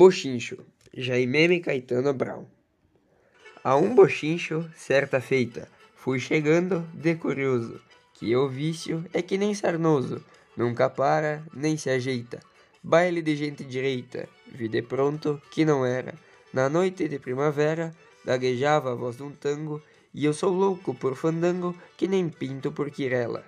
Bochincho, Jaimeme Caetano Brown. A um bochincho, certa feita, fui chegando de curioso, que o vício é que nem sarnoso, nunca para, nem se ajeita. Baile de gente direita, vi de é pronto que não era. Na noite de primavera, gaguejava a voz de um tango, e eu sou louco por fandango, que nem pinto por quirela.